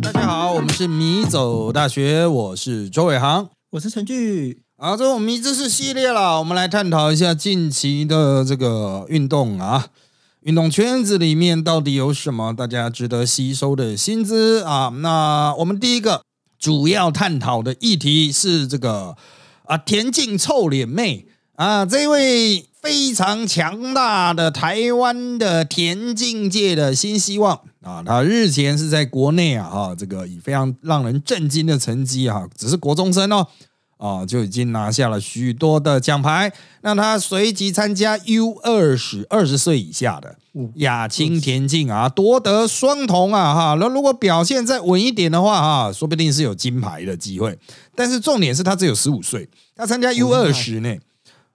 大家好，我们是迷走大学，我是周伟航。我是陈俊，好，这我们迷知识系列了，我们来探讨一下近期的这个运动啊，运动圈子里面到底有什么大家值得吸收的薪资啊？那我们第一个主要探讨的议题是这个啊，田径臭脸妹啊，这位非常强大的台湾的田径界的新希望啊，他日前是在国内啊，哈，这个以非常让人震惊的成绩啊，只是国中生哦。啊，就已经拿下了许多的奖牌。那他随即参加 U 二十二十岁以下的亚青田径啊，夺得双铜啊哈。那如果表现再稳一点的话哈，说不定是有金牌的机会。但是重点是他只有十五岁，他参加 U 二十呢。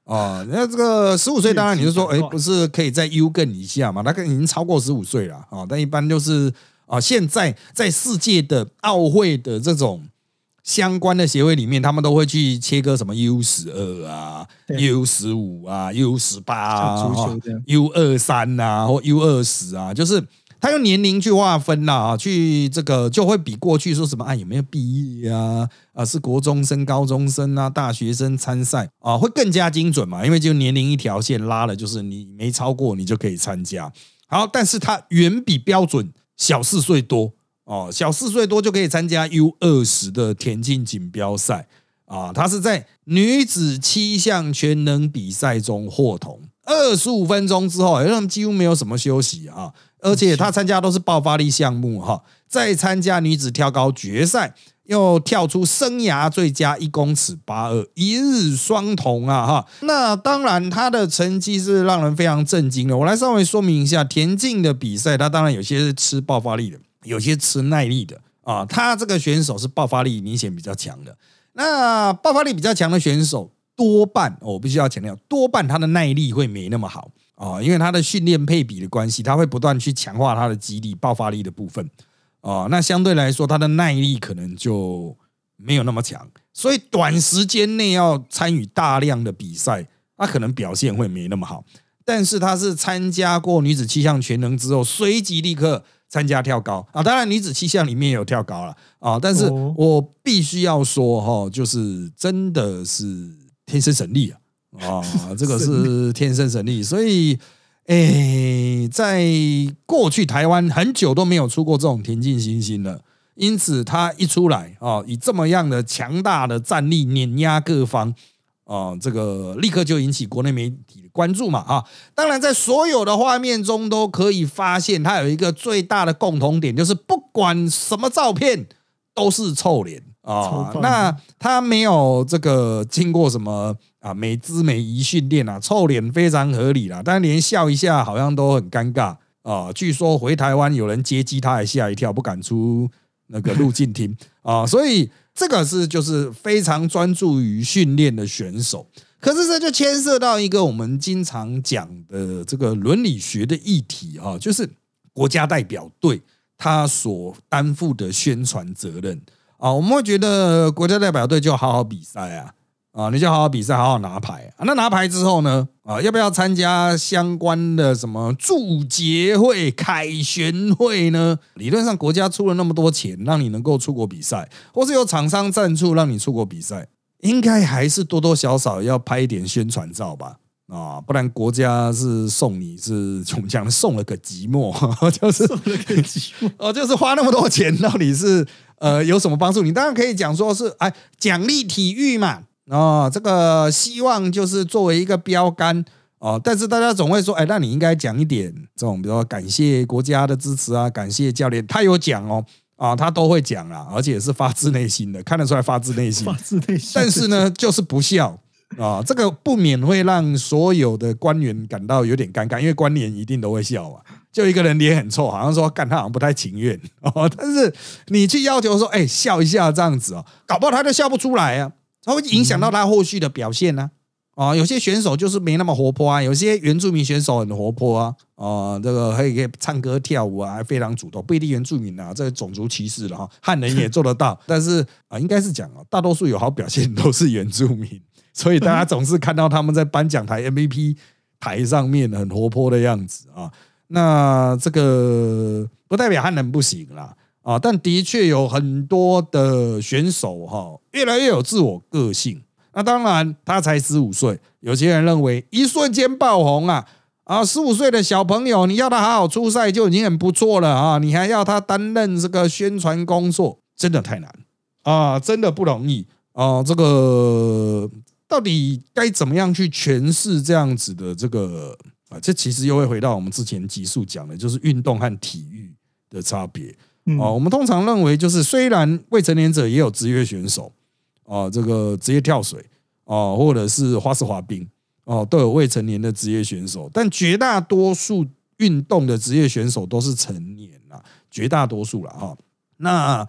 哦，那这个十五岁，当然你是说，哎，不是可以在 U 更一下嘛？那个已经超过十五岁了啊。但一般就是啊，现在在世界的奥会的这种。相关的协会里面，他们都会去切割什么 U 十二啊、U 十五啊、U 十八啊、U 二三啊或 U 二十啊，就是他用年龄去划分啦，去这个就会比过去说什么啊有没有毕业啊啊是国中生、高中生啊、大学生参赛啊会更加精准嘛，因为就年龄一条线拉了，就是你没超过你就可以参加。好，但是它远比标准小四岁多。哦，小四岁多就可以参加 U 二十的田径锦标赛啊！他是在女子七项全能比赛中获铜，二十五分钟之后，他们几乎没有什么休息啊！而且他参加都是爆发力项目哈，再参加女子跳高决赛，又跳出生涯最佳一公尺八二，一日双铜啊哈！那当然，他的成绩是让人非常震惊的。我来稍微说明一下，田径的比赛，他当然有些是吃爆发力的。有些吃耐力的啊，他这个选手是爆发力明显比较强的。那爆发力比较强的选手，多半我必须要强调，多半他的耐力会没那么好啊，因为他的训练配比的关系，他会不断去强化他的肌力、爆发力的部分啊。那相对来说，他的耐力可能就没有那么强，所以短时间内要参与大量的比赛，他可能表现会没那么好。但是他是参加过女子气象全能之后，随即立刻。参加跳高啊，当然女子气象里面有跳高了啊，但是我必须要说哈，就是真的是天生神力啊啊，这个是天生神力，所以诶，在过去台湾很久都没有出过这种田径新星了，因此他一出来啊，以这么样的强大的战力碾压各方。啊，这个立刻就引起国内媒体的关注嘛！啊，当然，在所有的画面中都可以发现，他有一个最大的共同点，就是不管什么照片都是臭脸啊。那他没有这个经过什么啊美姿美仪训练啊，臭脸非常合理啦。但连笑一下好像都很尴尬啊。据说回台湾有人接机，他还吓一跳，不敢出那个入境厅啊。所以。这个是就是非常专注于训练的选手，可是这就牵涉到一个我们经常讲的这个伦理学的议题啊，就是国家代表队他所担负的宣传责任啊，我们会觉得国家代表队就好好比赛啊。啊，你就好好比赛，好好拿牌啊！那拿牌之后呢？啊，要不要参加相关的什么祝捷会、凯旋会呢？理论上，国家出了那么多钱，让你能够出国比赛，或是有厂商赞助让你出国比赛，应该还是多多少少要拍一点宣传照吧？啊，不然国家是送你是怎么讲送了个寂寞，就是送了个寂寞 哦，就是花那么多钱，到底是呃有什么帮助？你当然可以讲说是哎奖励体育嘛。哦，这个希望就是作为一个标杆哦，但是大家总会说，哎，那你应该讲一点这种，比如说感谢国家的支持啊，感谢教练，他有讲哦，啊，他都会讲啊，而且是发自内心的，看得出来发自内心，发自内心。但是呢，就是不笑啊，这个不免会让所有的官员感到有点尴尬，因为官员一定都会笑啊，就一个人脸很臭，好像说干他好像不太情愿 哦，但是你去要求说，哎，笑一下这样子哦，搞不好他就笑不出来啊。它会影响到他后续的表现呢？啊，有些选手就是没那么活泼啊，有些原住民选手很活泼啊，啊，这个可以可以唱歌跳舞啊，还非常主动。不一定原住民啊，这个种族歧视了哈，汉人也做得到。但是啊，应该是讲啊，大多数有好表现都是原住民，所以大家总是看到他们在颁奖台 MVP 台上面很活泼的样子啊。那这个不代表他能不行啦啊，但的确有很多的选手哈，越来越有自我个性。那当然，他才十五岁，有些人认为一瞬间爆红啊啊，十五岁的小朋友，你要他好好出赛就已经很不错了啊，你还要他担任这个宣传工作，真的太难啊，真的不容易啊。这个到底该怎么样去诠释这样子的这个？啊，这其实又会回到我们之前集数讲的，就是运动和体育的差别。哦，我们通常认为，就是虽然未成年者也有职业选手，哦，这个职业跳水，哦，或者是花式滑冰，哦，都有未成年的职业选手，但绝大多数运动的职业选手都是成年了，绝大多数了哈。那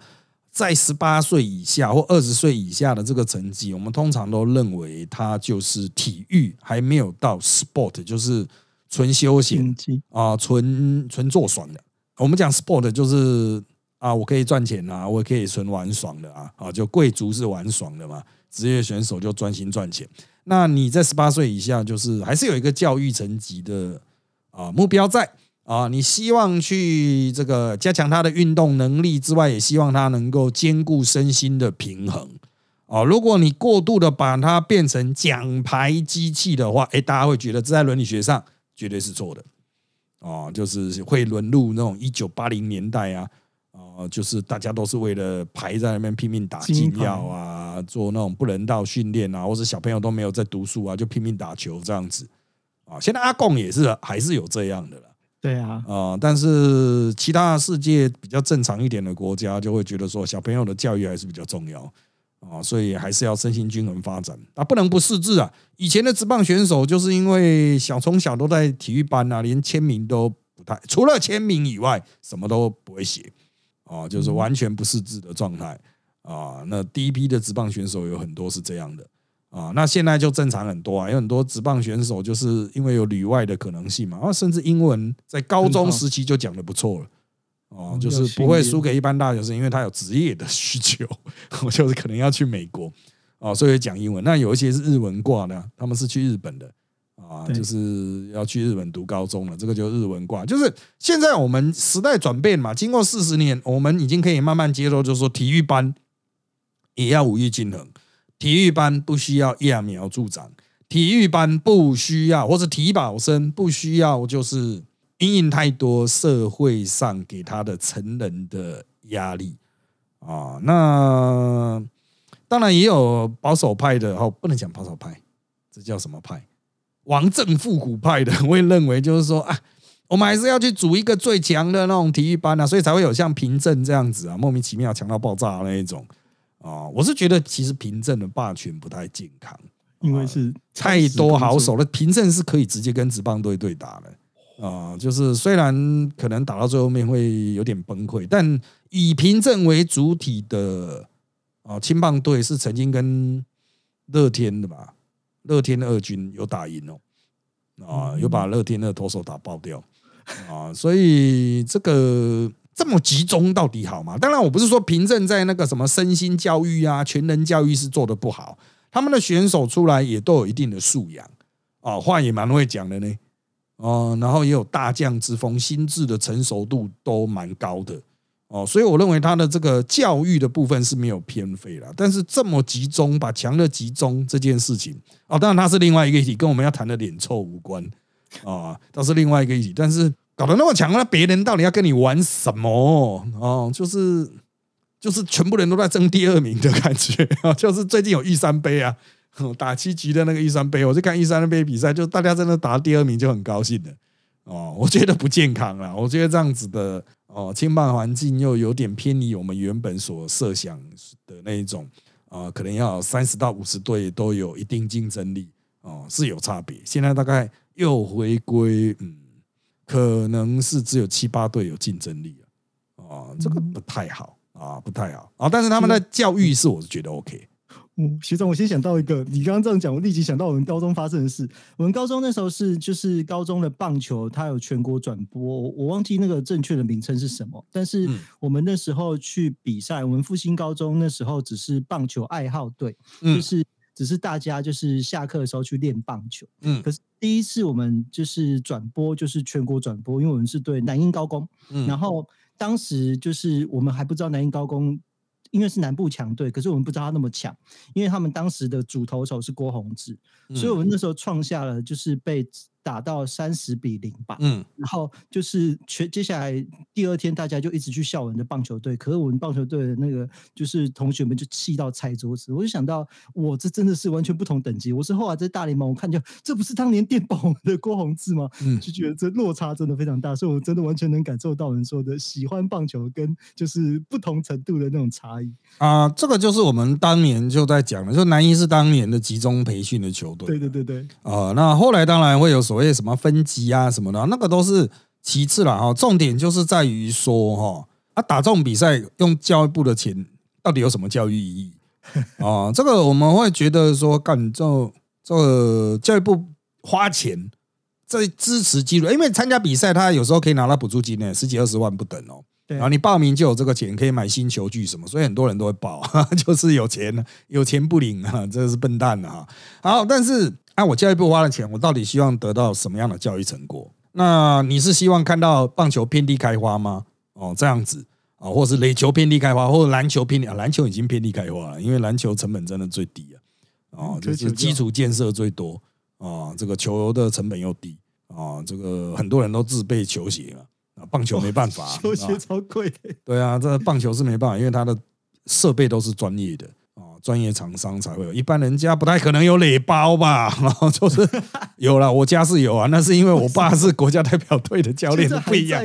在十八岁以下或二十岁以下的这个成绩，我们通常都认为他就是体育，还没有到 sport，就是。纯休闲啊，纯纯做爽的。我们讲 sport 就是啊，我可以赚钱啊，我可以纯玩爽的啊。啊，就贵族是玩爽的嘛，职业选手就专心赚钱。那你在十八岁以下，就是还是有一个教育层级的啊目标在啊。你希望去这个加强他的运动能力之外，也希望他能够兼顾身心的平衡啊。如果你过度的把它变成奖牌机器的话，诶，大家会觉得这在伦理学上。绝对是错的，啊，就是会沦入那种一九八零年代啊，啊，就是大家都是为了排在那边拼命打禁药啊，做那种不人道训练啊，或者小朋友都没有在读书啊，就拼命打球这样子啊。现在阿贡也是还是有这样的了，对啊，啊，但是其他世界比较正常一点的国家就会觉得说，小朋友的教育还是比较重要。啊，所以还是要身心均衡发展啊，不能不识字啊。以前的职棒选手就是因为小从小都在体育班啊，连签名都不太，除了签名以外，什么都不会写啊，就是完全不识字的状态啊。那第一批的职棒选手有很多是这样的啊，那现在就正常很多啊，有很多职棒选手就是因为有旅外的可能性嘛，啊，甚至英文在高中时期就讲的不错了。哦，就是不会输给一般大学生，因为他有职业的需求，我就是可能要去美国哦，所以讲英文。那有一些是日文挂的，他们是去日本的啊，就是要去日本读高中了，这个就日文挂。就是现在我们时代转变嘛，经过四十年，我们已经可以慢慢接受，就是说体育班也要五育均衡，体育班不需要揠苗助长，体育班不需要或者体保生不需要，就是。阴影太多，社会上给他的成人的压力啊，那当然也有保守派的哦，不能讲保守派，这叫什么派？王政复古派的，我也认为就是说啊，我们还是要去组一个最强的那种体育班啊，所以才会有像平镇这样子啊，莫名其妙强到爆炸那一种啊。我是觉得其实平镇的霸权不太健康，因为是太多好手了，平镇是可以直接跟职棒队对打的。啊，就是虽然可能打到最后面会有点崩溃，但以平镇为主体的啊青棒队是曾经跟乐天的吧？乐天的二军有打赢哦，啊，有把乐天的投手打爆掉啊，所以这个这么集中到底好吗？当然，我不是说平镇在那个什么身心教育啊、全人教育是做的不好，他们的选手出来也都有一定的素养啊，话也蛮会讲的呢。哦，然后也有大将之风，心智的成熟度都蛮高的哦，所以我认为他的这个教育的部分是没有偏废了。但是这么集中，把强的集中这件事情，哦，当然他是另外一个议题，跟我们要谈的脸臭无关啊，倒是另外一个议题。但是搞得那么强，那别人到底要跟你玩什么？哦，就是就是全部人都在争第二名的感觉啊，就是最近有玉山杯啊。打七局的那个玉山杯，我就看玉山杯比赛，就大家真的打第二名就很高兴的哦。我觉得不健康了，我觉得这样子的哦，轻棒环境又有点偏离我们原本所设想的那一种啊，可能要三十到五十队都有一定竞争力哦，是有差别。现在大概又回归，嗯，可能是只有七八队有竞争力了啊，这个不太好啊，不太好啊。但是他们的教育是我是觉得 OK。嗯，学长，我先想到一个，你刚刚这样讲，我立即想到我们高中发生的事。我们高中那时候是就是高中的棒球，它有全国转播，我忘记那个正确的名称是什么。但是我们那时候去比赛，我们复兴高中那时候只是棒球爱好队，就是只是大家就是下课的时候去练棒球。嗯，可是第一次我们就是转播，就是全国转播，因为我们是对南英高工，嗯然后当时就是我们还不知道南英高工。因为是南部强队，可是我们不知道他那么强，因为他们当时的主投手是郭宏志，所以我们那时候创下了就是被。打到三十比零吧，嗯，然后就是全接下来第二天，大家就一直去笑我们的棒球队，可是我们棒球队的那个就是同学们就气到拆桌子，我就想到，我这真的是完全不同等级。我是后来在大联盟，我看见这不是当年电报的郭宏志吗？嗯，就觉得这落差真的非常大，所以我真的完全能感受到人说的喜欢棒球跟就是不同程度的那种差异啊。这个就是我们当年就在讲的，就南一是当年的集中培训的球队，对对对对啊。那后来当然会有所。所谓什么分级啊什么的，那个都是其次了哈。重点就是在于说哈，啊打这种比赛用教育部的钱，到底有什么教育意义啊？这个我们会觉得说，干这这教育部花钱在支持记录，因为参加比赛，他有时候可以拿到补助金呢，十几二十万不等哦。然后你报名就有这个钱，可以买新球具什么，所以很多人都会报，就是有钱有钱不领啊，这是笨蛋啊。好，但是。按我教育部花的钱，我到底希望得到什么样的教育成果？那你是希望看到棒球遍地开花吗？哦，这样子啊，或是垒球遍地开花，或者篮球遍地啊，篮球已经遍地开花了，因为篮球成本真的最低啊，哦，就是基础建设最多啊，这个球的成本又低啊，这个很多人都自备球鞋了啊，棒球没办法，球鞋超贵，对啊，这棒球是没办法，因为它的设备都是专业的。专业厂商才会有，一般人家不太可能有垒包吧？然后就是 有了，我家是有啊，那是因为我爸是国家代表队的教练，不一样。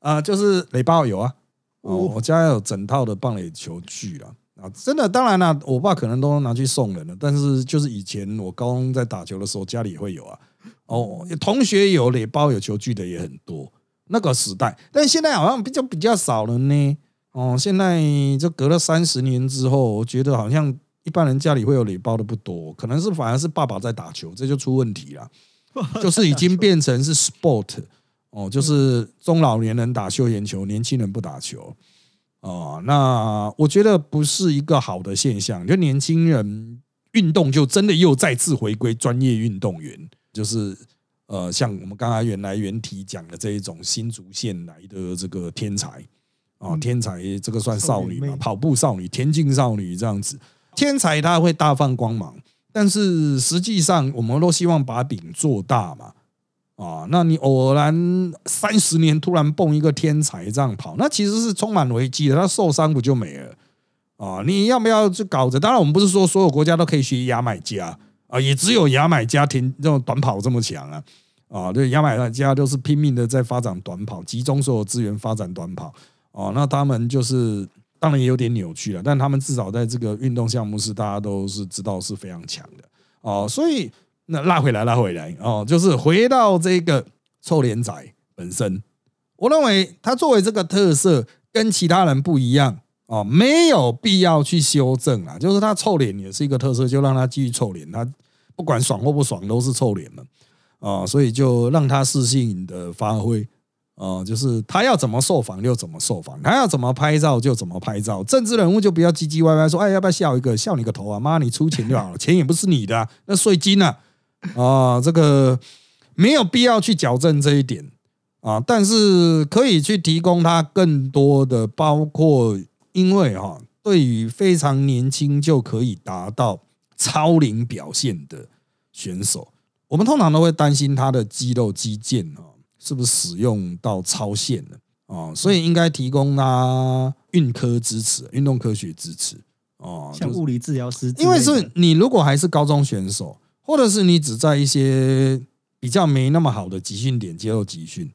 啊，就是垒包有啊，哦，我家有整套的棒垒球具了啊，真的，当然了，我爸可能都拿去送人了，但是就是以前我高中在打球的时候，家里也会有啊，哦，同学有垒包有球具的也很多，那个时代，但现在好像比较比较少了呢。哦，现在就隔了三十年之后，我觉得好像一般人家里会有礼包的不多，可能是反而是爸爸在打球，这就出问题了，就是已经变成是 sport 哦，就是中老年人打休闲球，年轻人不打球哦。那我觉得不是一个好的现象，就年轻人运动就真的又再次回归专业运动员，就是呃，像我们刚才原来原题讲的这一种新竹县来的这个天才。哦，天才这个算少女嘛？跑步少女、田径少女这样子，天才他会大放光芒，但是实际上我们都希望把饼做大嘛。啊，那你偶然三十年突然蹦一个天才这样跑，那其实是充满危机的。他受伤不就没了？啊，你要不要去搞着？当然，我们不是说所有国家都可以学牙买加啊，也只有牙买加田这种短跑这么强啊。啊，对，牙买加都是拼命的在发展短跑，集中所有资源发展短跑。哦，那他们就是当然也有点扭曲了，但他们至少在这个运动项目是大家都是知道是非常强的哦，所以那拉回来拉回来哦，就是回到这个臭脸仔本身，我认为他作为这个特色跟其他人不一样哦，没有必要去修正啊，就是他臭脸也是一个特色，就让他继续臭脸，他不管爽或不爽都是臭脸嘛，啊，所以就让他适性的发挥。哦，就是他要怎么受访就怎么受访，他要怎么拍照就怎么拍照。政治人物就不要唧唧歪歪说，哎，要不要笑一个？笑你个头啊！妈，你出钱就好了，钱也不是你的，那税金呢？啊，这个没有必要去矫正这一点啊，但是可以去提供他更多的，包括因为哈，对于非常年轻就可以达到超龄表现的选手，我们通常都会担心他的肌肉肌腱啊。是不是使用到超限了啊？所以应该提供他运科支持、运动科学支持哦，像物理治疗师。因为是你如果还是高中选手，或者是你只在一些比较没那么好的集训点接受集训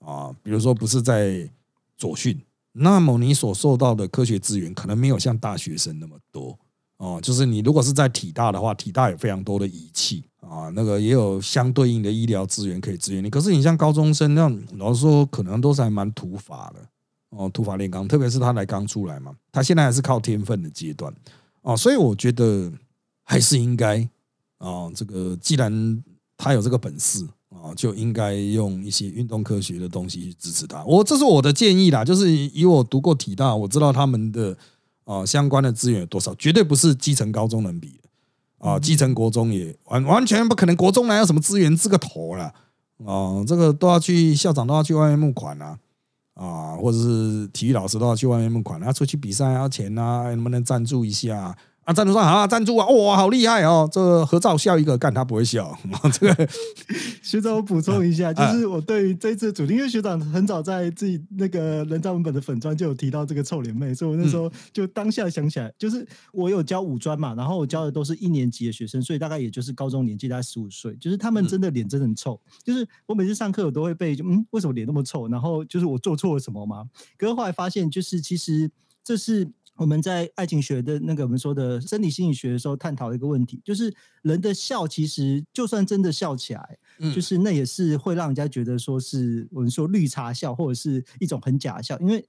啊，比如说不是在左训，那么你所受到的科学资源可能没有像大学生那么多哦。就是你如果是在体大的话，体大有非常多的仪器。啊，那个也有相对应的医疗资源可以支援你。可是你像高中生那样，老实说，可能都是还蛮土法的哦，土法炼钢。特别是他来刚出来嘛，他现在还是靠天分的阶段哦，所以我觉得还是应该啊，这个既然他有这个本事啊，就应该用一些运动科学的东西去支持他。我这是我的建议啦，就是以我读过体大，我知道他们的啊相关的资源有多少，绝对不是基层高中能比的。啊，继承国中也完完全不可能，国中哪有什么资源，这个头了哦，这个都要去校长都要去外面募款啊，啊，或者是体育老师都要去外面募款，啊，出去比赛要钱啊，能不能赞助一下？赞助商啊，赞助啊，哇，好厉害哦！这合照笑一个，干他不会笑。这个学长，我补充一下，就是我对于这次主题，因为学长很早在自己那个人造文本的粉砖就有提到这个臭脸妹，所以我那时候就当下想起来，就是我有教五专嘛，然后我教的都是一年级的学生，所以大概也就是高中年纪，大概十五岁，就是他们真的脸真的很臭，就是我每次上课我都会被，嗯，为什么脸那么臭？然后就是我做错了什么吗？可是后来发现，就是其实这是。我们在爱情学的那个我们说的生理心理学的时候，探讨一个问题，就是人的笑其实就算真的笑起来，就是那也是会让人家觉得说是我们说绿茶笑，或者是一种很假笑，因为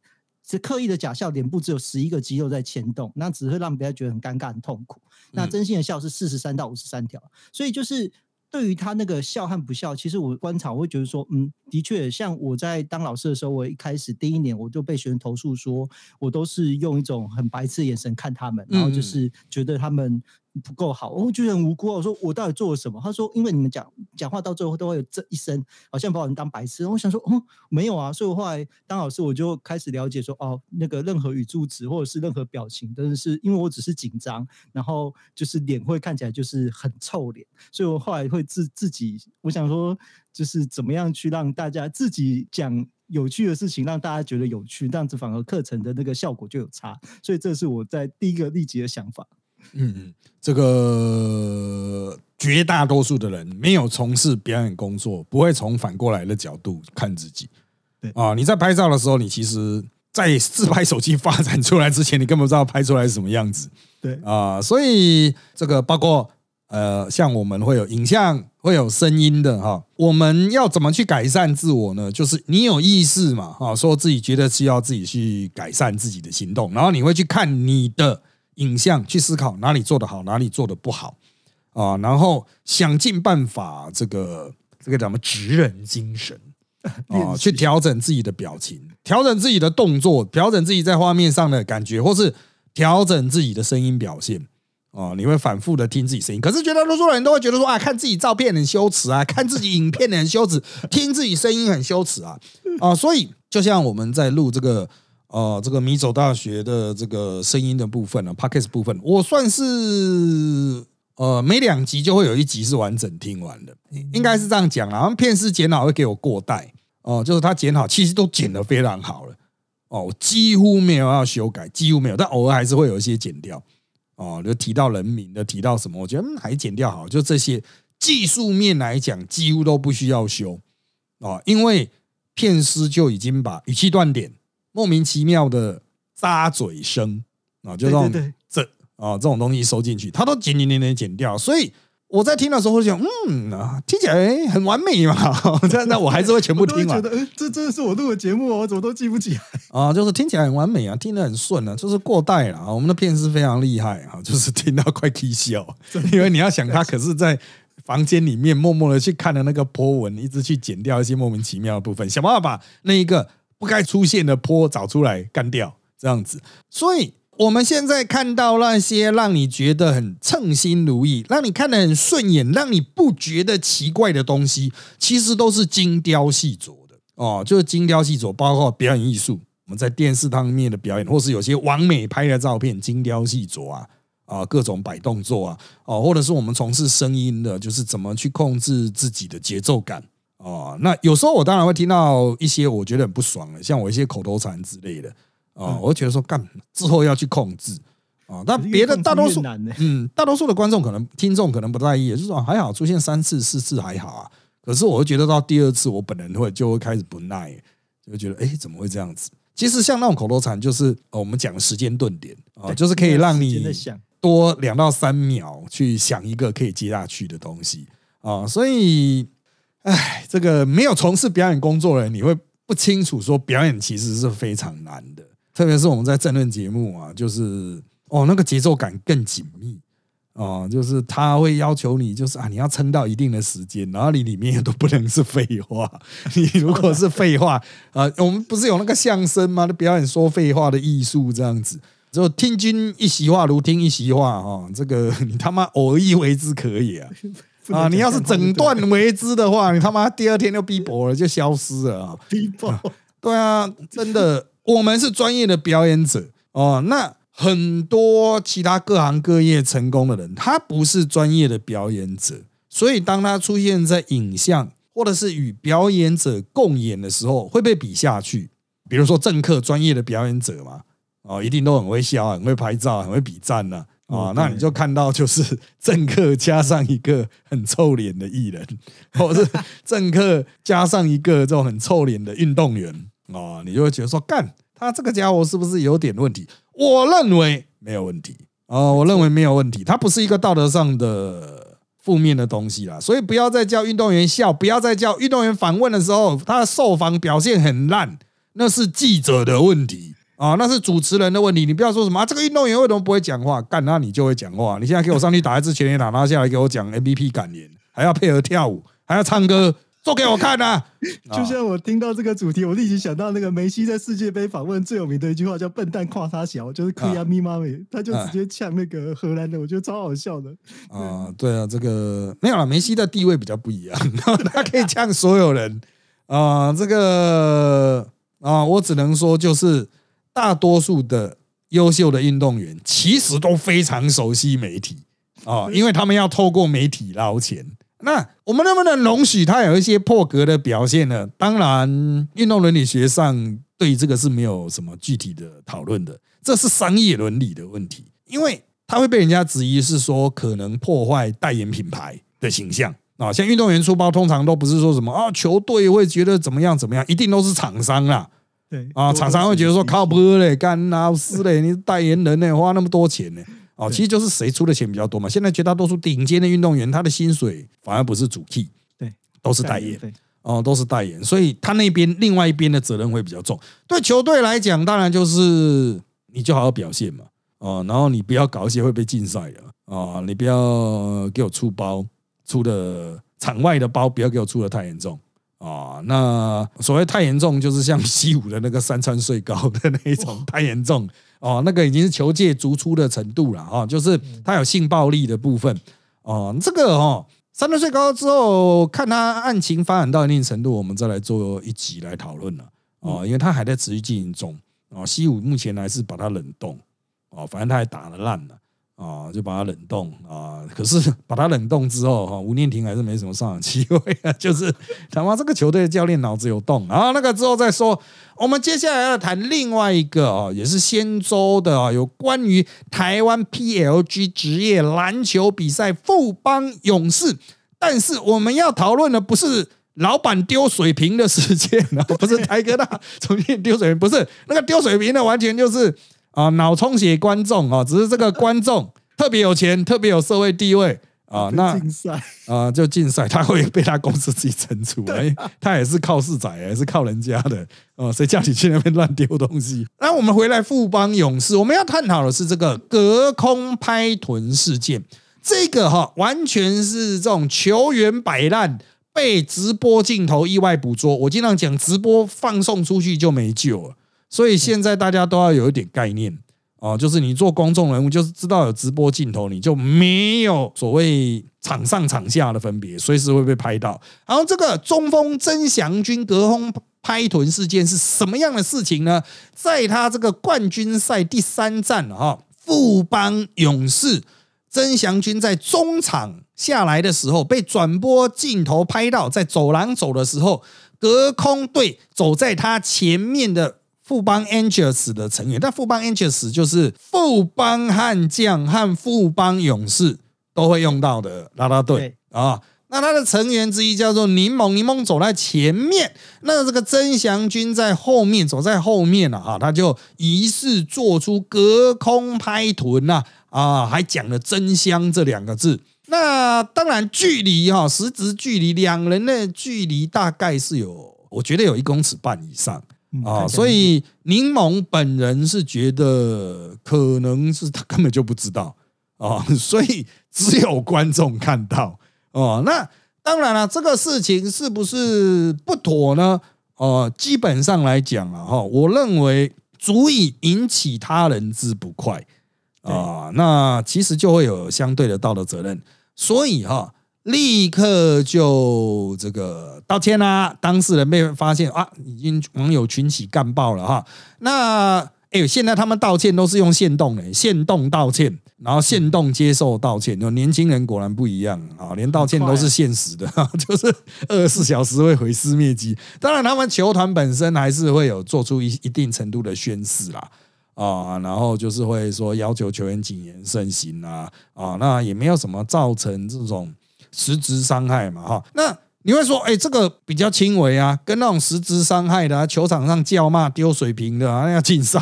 是刻意的假笑，脸部只有十一个肌肉在牵动，那只会让别人觉得很尴尬、很痛苦。那真心的笑是四十三到五十三条，所以就是。对于他那个笑和不笑，其实我观察，我会觉得说，嗯，的确，像我在当老师的时候，我一开始第一年我就被学生投诉说，我都是用一种很白痴的眼神看他们，然后就是觉得他们。不够好，我觉得很无辜。我说我到底做了什么？他说因为你们讲讲话到最后都会有这一声，好像把我们当白痴。我想说，哦，没有啊。所以我后来当老师，我就开始了解说，哦，那个任何语助词或者是任何表情，都是因为我只是紧张，然后就是脸会看起来就是很臭脸。所以我后来会自自己，我想说，就是怎么样去让大家自己讲有趣的事情，让大家觉得有趣，这样子反而课程的那个效果就有差。所以这是我在第一个立即的想法。嗯嗯，这个绝大多数的人没有从事表演工作，不会从反过来的角度看自己。对啊，你在拍照的时候，你其实，在自拍手机发展出来之前，你根本不知道拍出来是什么样子。对啊，所以这个包括呃，像我们会有影像，会有声音的哈。我们要怎么去改善自我呢？就是你有意识嘛，哈，说自己觉得需要自己去改善自己的行动，然后你会去看你的。影像去思考哪里做得好，哪里做得不好啊，然后想尽办法，这个这个什么职人精神啊，去调整自己的表情，调整自己的动作，调整自己在画面上的感觉，或是调整自己的声音表现啊。你会反复的听自己声音，可是绝大多数人都会觉得说啊，看自己照片很羞耻啊，看自己影片很羞耻，听自己声音很羞耻啊啊。所以就像我们在录这个。哦，这个米走大学的这个声音的部分呢，Podcast 部分，我算是呃每两集就会有一集是完整听完的，应该是这样讲啊。片师剪好会给我过带哦，就是他剪好，其实都剪得非常好了哦，几乎没有要修改，几乎没有，但偶尔还是会有一些剪掉哦，就提到人名的，提到什么，我觉得还剪掉好，就这些技术面来讲，几乎都不需要修哦，因为片师就已经把语气断点。莫名其妙的扎嘴声啊，就这种这啊这种东西收进去，他都剪剪剪剪剪掉。所以我在听的时候会想，嗯啊，听起来很完美嘛。那 那我还是会全部听完。这真的是我录的节目哦，我怎么都记不起来啊？就是听起来很完美啊，听得很顺啊，就是过带了啊。我们的片是非常厉害啊，就是听到快气笑，因为你要想他可是在房间里面默默的去看的那个波纹，一直去剪掉一些莫名其妙的部分，想办法把那一个。不该出现的坡找出来干掉，这样子。所以我们现在看到那些让你觉得很称心如意、让你看得很顺眼、让你不觉得奇怪的东西，其实都是精雕细琢的哦。就是精雕细琢，包括表演艺术，我们在电视上面的表演，或是有些完美拍的照片，精雕细琢啊啊，各种摆动作啊哦，或者是我们从事声音的，就是怎么去控制自己的节奏感。哦，那有时候我当然会听到一些我觉得很不爽的，像我一些口头禅之类的啊，我觉得说干之后要去控制啊。但别的大多数，嗯，大多数的观众可能听众可能不在意，就是说还好出现三次四次还好啊。可是我会觉得到第二次，我本人会就会开始不耐，就觉得哎怎么会这样子？其实像那种口头禅，就是我们讲时间顿点啊，就是可以让你多两到三秒去想一个可以接下去的东西啊，所以。哎，这个没有从事表演工作的人，你会不清楚说表演其实是非常难的，特别是我们在政论节目啊，就是哦那个节奏感更紧密哦，就是他会要求你，就是啊你要撑到一定的时间，然后你里面都不能是废话，你如果是废话啊，我们不是有那个相声吗？表演说废话的艺术这样子就听君一席话，如听一席话哈。这个你 他妈偶一为之可以啊啊！你要是整段为之的话，你他妈第二天就逼薄了，就消失了啊！逼薄，对啊，真的，我们是专业的表演者哦。那很多其他各行各业成功的人，他不是专业的表演者，所以当他出现在影像或者是与表演者共演的时候，会被比下去。比如说政客，专业的表演者嘛。哦，一定都很会笑，很会拍照，很会比赞呢。啊，那你就看到就是政客加上一个很臭脸的艺人，或者是政客加上一个这种很臭脸的运动员哦，你就会觉得说，干他这个家伙是不是有点问题？我认为没有问题哦，我认为没有问题，他不是一个道德上的负面的东西啦。所以不要再叫运动员笑，不要再叫运动员访问的时候他的受访表现很烂，那是记者的问题。啊，那是主持人的问题，你不要说什么啊，这个运动员为什么不会讲话？干，那你就会讲话。你现在给我上去打一支全垒打，拿下来给我讲 MVP 感言，还要配合跳舞，还要唱歌，做给我看呐！就像我听到这个主题，我立即想到那个梅西在世界杯访问最有名的一句话，叫“笨蛋夸他小”，就是科亚咪妈咪，他就直接呛那个荷兰的，我觉得超好笑的。啊，对啊，这个没有了，梅西的地位比较不一样，他可以呛所有人啊。这个啊，我只能说就是。大多数的优秀的运动员其实都非常熟悉媒体啊，因为他们要透过媒体捞钱。那我们能不能容许他有一些破格的表现呢？当然，运动伦理学上对这个是没有什么具体的讨论的，这是商业伦理的问题，因为他会被人家质疑是说可能破坏代言品牌的形象啊。像运动员出包，通常都不是说什么啊，球队会觉得怎么样怎么样，一定都是厂商啦。对啊，厂商会觉得说靠谱嘞，干老师嘞，你代言人嘞，花那么多钱呢？哦，其实就是谁出的钱比较多嘛。现在绝大多数顶尖的运动员，他的薪水反而不是主 key，对，都是代言，哦，都是代言，所以他那边另外一边的责任会比较重。对球队来讲，当然就是你就好好表现嘛，哦，然后你不要搞一些会被禁赛的啊，你不要给我出包，出的场外的包不要给我出的太严重。啊，那所谓太严重，就是像西武的那个三川税高的那一种太严重哦，那个已经是球界逐出的程度了啊，就是他有性暴力的部分哦，这个哦，三川税高之后，看他案情发展到一定程度，我们再来做一集来讨论了哦，因为他还在持续进行中啊，西武目前还是把它冷冻哦，反正他还打得烂了。啊，就把它冷冻啊！可是 把它冷冻之后，哈，吴念婷还是没什么上场机会啊。就是他妈这个球队的教练脑子有洞啊！那个之后再说。我们接下来要谈另外一个啊，也是仙州的啊，有关于台湾 PLG 职业篮球比赛富邦勇士。但是我们要讨论的不是老板丢水瓶的事件啊，不是台哥大重新丢水瓶，不是那个丢水瓶的，完全就是。啊，脑充血观众啊，只是这个观众 特别有钱，特别有社会地位啊。那竞赛啊，就竞赛，他会被他公司自己惩处。哎，他也是靠市仔，也是靠人家的。哦，谁叫你去那边乱丢东西？那我们回来富邦勇士，我们要探讨的是这个隔空拍臀事件。这个哈，完全是这种球员摆烂被直播镜头意外捕捉。我经常讲，直播放送出去就没救了。所以现在大家都要有一点概念哦，就是你做公众人物，就是知道有直播镜头，你就没有所谓场上场下的分别，随时会被拍到。然后这个中锋曾祥军隔空拍臀事件是什么样的事情呢？在他这个冠军赛第三战哈，富邦勇士曾祥军在中场下来的时候，被转播镜头拍到，在走廊走的时候，隔空对走在他前面的。富邦 Angels 的成员，但富邦 Angels 就是富邦悍将和富邦勇士都会用到的啦啦队啊。那他的成员之一叫做柠檬，柠檬走在前面，那这个曾祥军在后面，走在后面了啊。他就疑似做出隔空拍臀呐啊，还讲了“真香”这两个字。那当然，距离哈，实质距离两人的距离大概是有，我觉得有一公尺半以上。啊，所以柠檬本人是觉得可能是他根本就不知道啊，所以只有观众看到哦。那当然了，这个事情是不是不妥呢？哦，基本上来讲啊，哈，我认为足以引起他人之不快啊，那其实就会有相对的道德责任。所以哈，立刻就这个道歉啦。当事人被发现啊，已经网友群起干爆了哈。那哎，现在他们道歉都是用现动的，线动道歉，然后现动接受道歉。有年轻人果然不一样啊，连道歉都是现实的，就是二十四小时会毁尸灭迹。当然，他们球团本身还是会有做出一一定程度的宣誓啦啊，然后就是会说要求球员谨言慎行啊啊，那也没有什么造成这种实质伤害嘛哈那。你会说，哎，这个比较轻微啊，跟那种实质伤害的球场上叫骂、丢水瓶的啊，要禁赛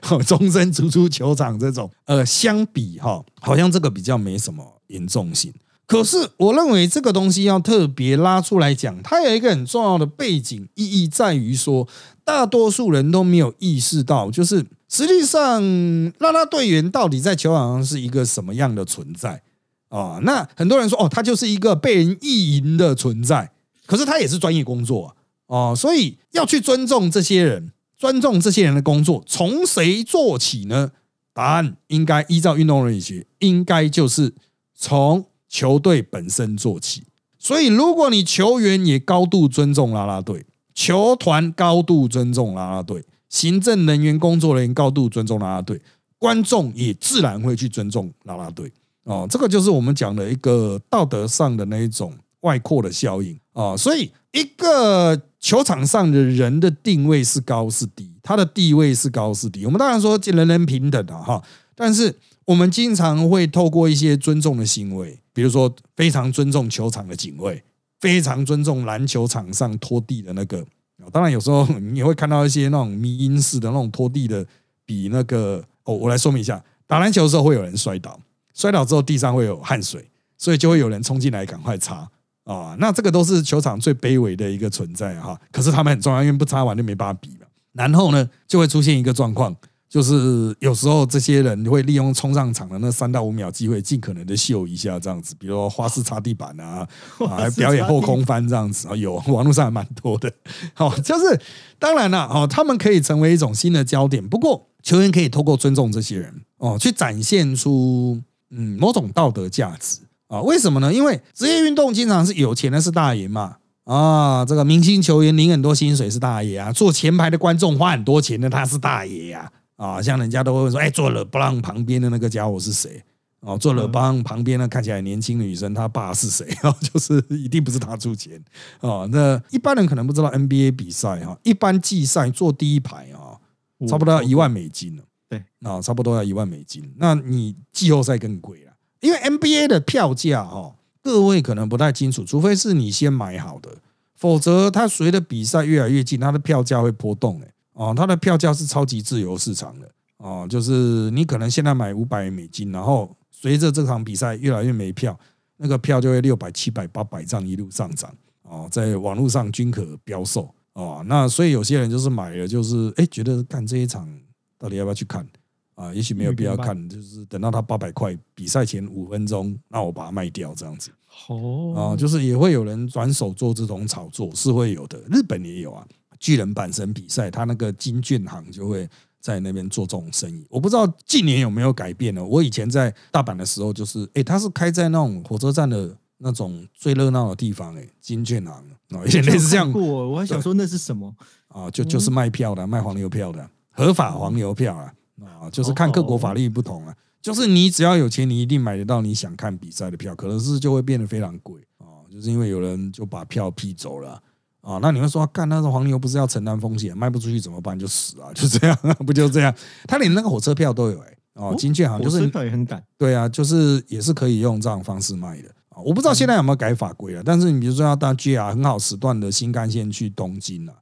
啊，终身逐出球场这种，呃，相比哈，好像这个比较没什么严重性。可是我认为这个东西要特别拉出来讲，它有一个很重要的背景意义，在于说，大多数人都没有意识到，就是实际上拉拉队员到底在球场上是一个什么样的存在。啊，那很多人说哦，他就是一个被人意淫的存在，可是他也是专业工作哦，所以要去尊重这些人，尊重这些人的工作，从谁做起呢？答案应该依照运动伦理学，应该就是从球队本身做起。所以，如果你球员也高度尊重啦啦队，球团高度尊重啦啦队，行政人员、工作人员高度尊重啦啦队，观众也自然会去尊重啦啦队。哦，这个就是我们讲的一个道德上的那一种外扩的效应啊，所以一个球场上的人的定位是高是低，他的地位是高是低。我们当然说人人平等的哈，但是我们经常会透过一些尊重的行为，比如说非常尊重球场的警卫，非常尊重篮球场上拖地的那个。当然有时候你会看到一些那种迷因式的那种拖地的，比那个哦，我来说明一下，打篮球的时候会有人摔倒。摔倒之后，地上会有汗水，所以就会有人冲进来赶快擦啊。那这个都是球场最卑微的一个存在哈。可是他们很重要，因为不擦完就没办法比了。然后呢，就会出现一个状况，就是有时候这些人会利用冲上场的那三到五秒机会，尽可能的秀一下这样子，比如说花式擦地板啊，啊，表演后空翻这样子啊，有网络上还蛮多的。好，就是当然了，哦，他们可以成为一种新的焦点。不过球员可以透过尊重这些人哦，去展现出。嗯，某种道德价值啊？为什么呢？因为职业运动经常是有钱的是大爷嘛啊，这个明星球员领很多薪水是大爷啊，坐前排的观众花很多钱的他是大爷呀啊，像人家都会说，哎，坐了布朗旁边的那个家伙是谁？哦，坐了布朗旁边的看起来年轻的女生，她爸是谁？哦，就是一定不是他出钱哦。那一般人可能不知道 NBA 比赛哈，一般季赛坐第一排啊，差不多要一万美金了。啊，差不多要一万美金。那你季后赛更贵了，因为 NBA 的票价哈，各位可能不太清楚，除非是你先买好的，否则它随着比赛越来越近，它的票价会波动。哦，它的票价是超级自由市场的哦，就是你可能现在买五百美金，然后随着这场比赛越来越没票，那个票就会六百、七百、八百这样一路上涨哦，在网络上均可标售哦。那所以有些人就是买了，就是哎觉得干这一场。到底要不要去看啊？也许没有必要看，就是等到他八百块比赛前五分钟，那我把它卖掉这样子。哦，啊，就是也会有人转手做这种炒作，是会有的。日本也有啊，巨人阪神比赛，他那个金券行就会在那边做这种生意。我不知道近年有没有改变呢？我以前在大阪的时候，就是哎，他是开在那种火车站的那种最热闹的地方，哎，金券行啊，以前类似这样。过，我还想说那是什么啊？就就是卖票的，卖黄牛票的。合法黄牛票啊啊，就是看各国法律不同啊，就是你只要有钱，你一定买得到你想看比赛的票，可能是就会变得非常贵啊，就是因为有人就把票批走了啊。那你会说，干那种黄牛不是要承担风险，卖不出去怎么办？就死啊，就这样，不就这样？他连那个火车票都有哎哦，金券好像就是票也很敢，对啊，就是也是可以用这样方式卖的啊。我不知道现在有没有改法规啊，但是你比如说要搭 JR 很好时段的新干线去东京啊。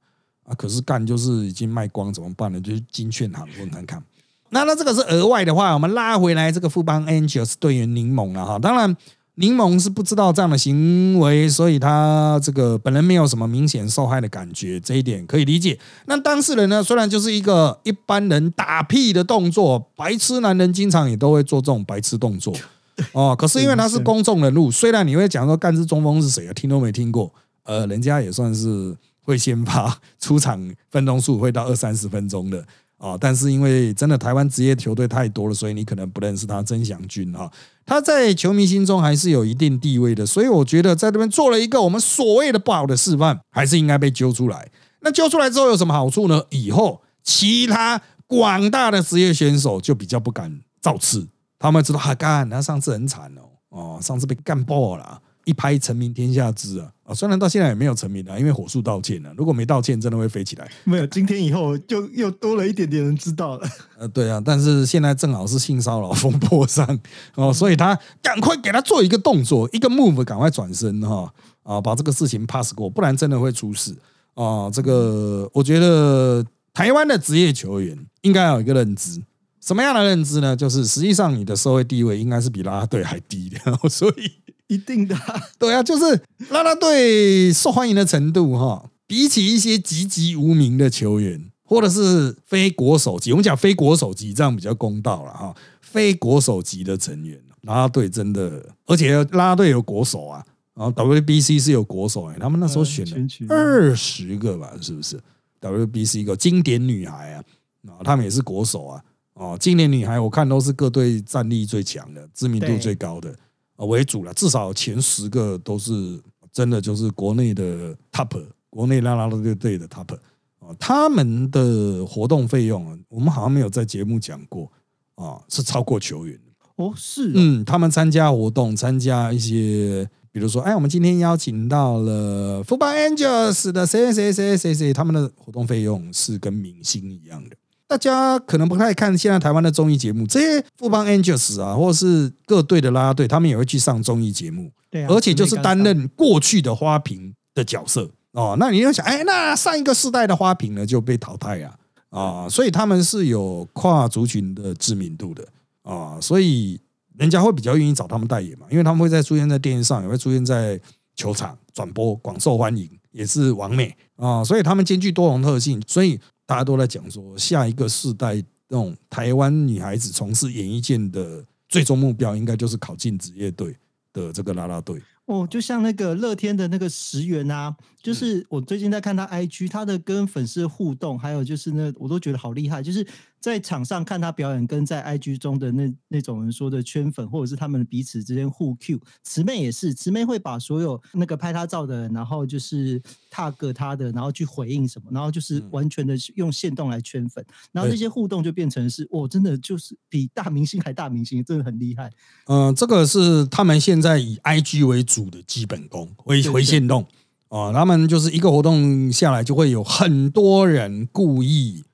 啊，可是干就是已经卖光，怎么办呢？就是金券行问看看。那那这个是额外的话，我们拉回来这个富邦 Angels 队员柠檬了哈。当然，柠檬是不知道这样的行为，所以他这个本人没有什么明显受害的感觉，这一点可以理解。那当事人呢，虽然就是一个一般人打屁的动作，白痴男人经常也都会做这种白痴动作 哦。可是因为他是公众人物，虽然你会讲说干支中锋是谁啊，听都没听过，呃，人家也算是。会先发出场分钟数会到二三十分钟的啊，但是因为真的台湾职业球队太多了，所以你可能不认识他曾祥军啊。他在球迷心中还是有一定地位的，所以我觉得在这边做了一个我们所谓的不好的示范，还是应该被揪出来。那揪出来之后有什么好处呢？以后其他广大的职业选手就比较不敢造次，他们知道哈干，他上次很惨哦，哦，上次被干爆了。一拍成名天下知啊啊！虽然到现在也没有成名啊，因为火速道歉了。如果没道歉，真的会飞起来。没有，今天以后就又多了一点点人知道了。呃，对啊，但是现在正好是性骚扰风波上哦，所以他赶快给他做一个动作，一个 move，赶快转身哈啊，把这个事情 pass 过，不然真的会出事啊。这个我觉得台湾的职业球员应该有一个认知，什么样的认知呢？就是实际上你的社会地位应该是比拉拉队还低的，所以。一定的，对啊，就是拉拉队受欢迎的程度哈，比起一些籍籍无名的球员，或者是非国手级，我们讲非国手级这样比较公道了哈。非国手级的成员，拉拉队真的，而且拉拉队有国手啊，然后 WBC 是有国手哎，他们那时候选了二十个吧，是不是？WBC 一个经典女孩啊，啊，他们也是国手啊，哦，经典女孩我看都是各队战力最强的，知名度最高的。为主了，至少前十个都是真的，就是国内的 top，国内拉拉队队的 top 啊，他们的活动费用啊，我们好像没有在节目讲过啊，是超过球员哦，是，嗯，他们参加活动，参加一些，比如说，哎，我们今天邀请到了 Full Angel's 的谁谁谁谁谁，他们的活动费用是跟明星一样的。大家可能不太看现在台湾的综艺节目，这些富邦 Angels 啊，或者是各队的啦啦队，他们也会去上综艺节目，对，而且就是担任过去的花瓶的角色哦。那你要想，哎，那上一个世代的花瓶呢就被淘汰啊啊，所以他们是有跨族群的知名度的啊，所以人家会比较愿意找他们代言嘛，因为他们会在出现在电视上，也会出现在球场转播，广受欢迎，也是完美啊，所以他们兼具多重特性，所以。大家都在讲说，下一个世代那种台湾女孩子从事演艺界的最终目标，应该就是考进职业队的这个啦啦队。哦，就像那个乐天的那个石原啊，就是我最近在看他 IG，他的跟粉丝互动，还有就是那我都觉得好厉害，就是。在场上看他表演，跟在 IG 中的那那种人说的圈粉，或者是他们彼此之间互 Q，慈妹也是，慈妹会把所有那个拍他照的人，然后就是 tag 他的，然后去回应什么，然后就是完全的用线动来圈粉，然后这些互动就变成是，哦，真的就是比大明星还大明星，真的很厉害。嗯，这个是他们现在以 IG 为主的基本功，回回线动。啊，他们就是一个活动下来就会有很多人故意。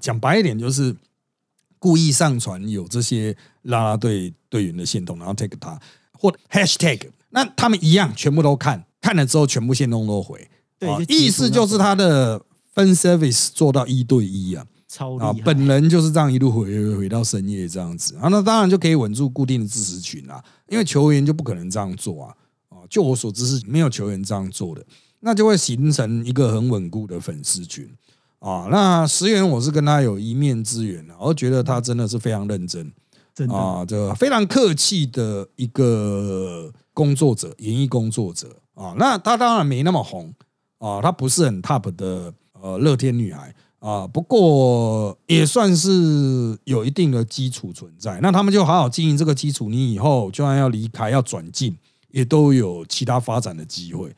讲白一点，就是故意上传有这些拉拉队队员的线动，然后 take 他或 hashtag，那他们一样全部都看，看了之后全部线动都回。对，意思就是他的分 service 做到一对一啊，超啊。本人就是这样一路回回到深夜这样子啊，那当然就可以稳住固定的支持群啊，因为球员就不可能这样做啊。啊，就我所知是没有球员这样做的，那就会形成一个很稳固的粉丝群。啊，那石原我是跟他有一面之缘的，我觉得他真的是非常认真，真的啊，这个非常客气的一个工作者，演艺工作者啊。那他当然没那么红啊，他不是很 top 的呃乐天女孩啊，不过也算是有一定的基础存在。那他们就好好经营这个基础，你以后就算要离开要转进，也都有其他发展的机会。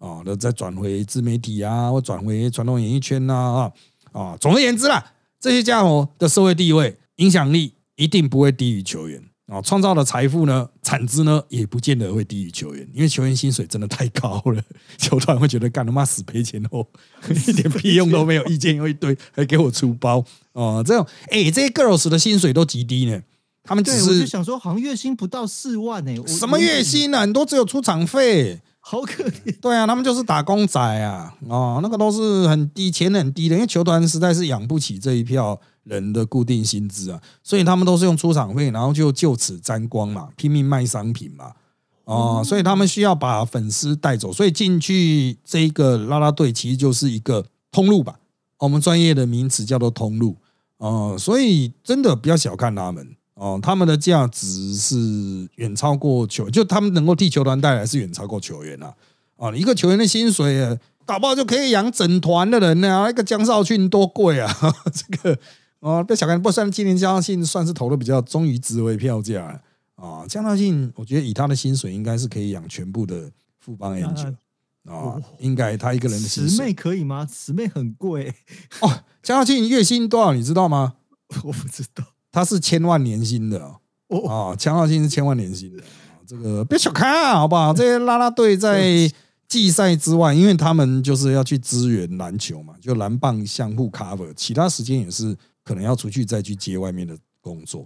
啊，那再转回自媒体啊，或转回传统演艺圈呐，啊啊，总而言之啦，这些家伙的社会地位、影响力一定不会低于球员啊，创造的财富呢、产值呢，也不见得会低于球员，因为球员薪水真的太高了，球团会觉得干他妈死赔钱哦，一点屁用都没有，意见又一堆，还给我出包哦，这种哎，这些 girls 的薪水都极低呢，他们只是想说，好像月薪不到四万呢，什么月薪呢？很多只有出场费。好可怜，对啊，他们就是打工仔啊，哦，那个都是很低钱很低的，因为球团实在是养不起这一票人的固定薪资啊，所以他们都是用出场费，然后就就此沾光嘛，拼命卖商品嘛，哦，所以他们需要把粉丝带走，所以进去这个拉拉队其实就是一个通路吧，我们专业的名词叫做通路，哦，所以真的不要小看他们。哦，他们的价值是远超过球，就他们能够替球团带来是远超过球员啊！啊，一个球员的薪水，搞不好就可以养整团的人呢。那个江少庆多贵啊！这个哦，被小看，不算今年江道信算是投的比较忠于职位票价啊。江道信，我觉得以他的薪水，应该是可以养全部的富邦啊，应该他一个人的薪水。姊妹可以吗？姊妹很贵哦。江道信月薪多少？你知道吗？我不知道，他是千万年薪的哦。啊，江道信是千万年薪的啊，这个别小看，好不好？这些拉拉队在。季赛之外，因为他们就是要去支援篮球嘛，就篮棒相互 cover，其他时间也是可能要出去再去接外面的工作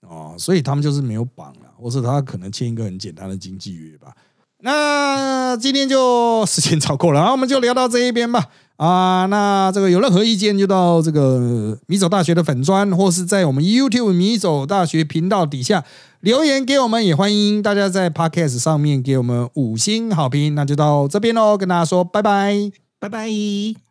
哦，所以他们就是没有绑了，或是他可能签一个很简单的经纪约吧。那今天就时间超过了，然后我们就聊到这一边吧。啊，那这个有任何意见就到这个米走大学的粉砖，或是在我们 YouTube 米走大学频道底下留言给我们，也欢迎大家在 Podcast 上面给我们五星好评。那就到这边喽，跟大家说拜拜，拜拜。